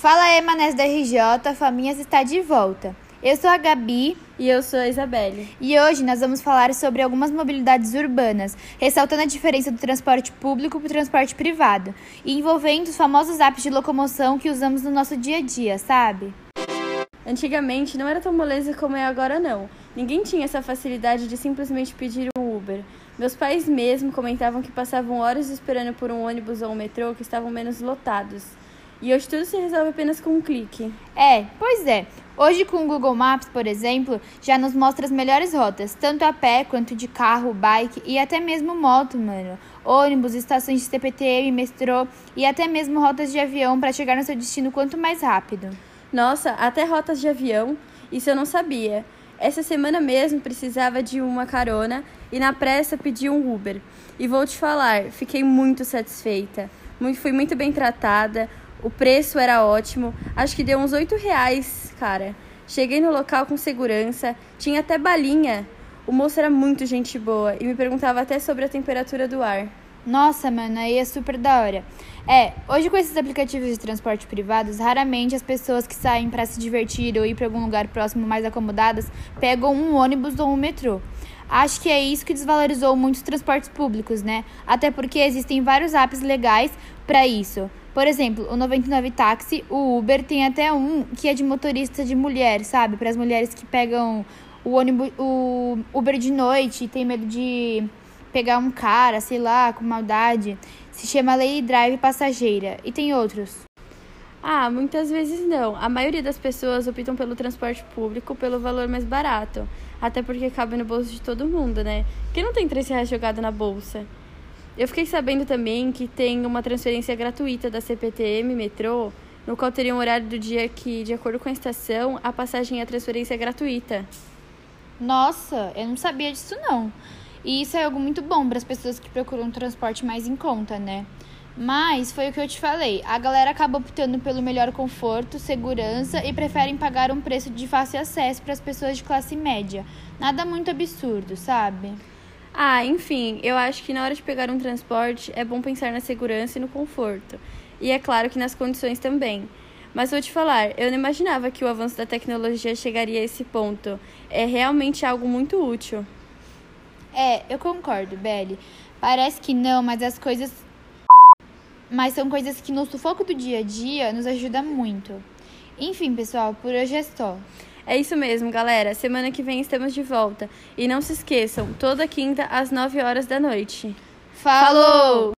Fala aí, manés da RJ, Faminhas está de volta. Eu sou a Gabi. E eu sou a Isabelle. E hoje nós vamos falar sobre algumas mobilidades urbanas, ressaltando a diferença do transporte público para o transporte privado, e envolvendo os famosos apps de locomoção que usamos no nosso dia a dia, sabe? Antigamente não era tão moleza como é agora não. Ninguém tinha essa facilidade de simplesmente pedir um Uber. Meus pais mesmo comentavam que passavam horas esperando por um ônibus ou um metrô que estavam menos lotados. E hoje tudo se resolve apenas com um clique. É, pois é. Hoje com o Google Maps, por exemplo, já nos mostra as melhores rotas, tanto a pé quanto de carro, bike e até mesmo moto, mano. Ônibus, estações de CPTM, metrô e até mesmo rotas de avião para chegar no seu destino quanto mais rápido. Nossa, até rotas de avião? Isso eu não sabia. Essa semana mesmo precisava de uma carona e na pressa pedi um Uber. E vou te falar, fiquei muito satisfeita. Fui muito bem tratada, o preço era ótimo, acho que deu uns 8 reais, cara. Cheguei no local com segurança, tinha até balinha. O moço era muito gente boa e me perguntava até sobre a temperatura do ar. Nossa, mano, aí é super da hora. É, hoje com esses aplicativos de transporte privados, raramente as pessoas que saem para se divertir ou ir para algum lugar próximo mais acomodadas pegam um ônibus ou um metrô. Acho que é isso que desvalorizou muitos transportes públicos, né? Até porque existem vários apps legais para isso. Por exemplo, o 99 Táxi, o Uber tem até um que é de motorista de mulher, sabe? Para as mulheres que pegam o ônibus, o Uber de noite e tem medo de pegar um cara, sei lá, com maldade. Se chama Lady Drive Passageira. E tem outros. Ah, muitas vezes não. A maioria das pessoas optam pelo transporte público pelo valor mais barato. Até porque cabe no bolso de todo mundo, né? Quem não tem 3 reais jogado na bolsa? Eu fiquei sabendo também que tem uma transferência gratuita da CPTM metrô, no qual teria um horário do dia que, de acordo com a estação, a passagem e a transferência é gratuita. Nossa, eu não sabia disso não. E isso é algo muito bom para as pessoas que procuram um transporte mais em conta, né? Mas foi o que eu te falei, a galera acaba optando pelo melhor conforto, segurança e preferem pagar um preço de fácil acesso para as pessoas de classe média. Nada muito absurdo, sabe? Ah, enfim, eu acho que na hora de pegar um transporte é bom pensar na segurança e no conforto. E é claro que nas condições também. Mas vou te falar, eu não imaginava que o avanço da tecnologia chegaria a esse ponto. É realmente algo muito útil. É, eu concordo, Belly. Parece que não, mas as coisas. Mas são coisas que no sufoco do dia a dia nos ajuda muito. Enfim, pessoal, por hoje é só. É isso mesmo, galera. Semana que vem estamos de volta. E não se esqueçam, toda quinta às 9 horas da noite. Falou!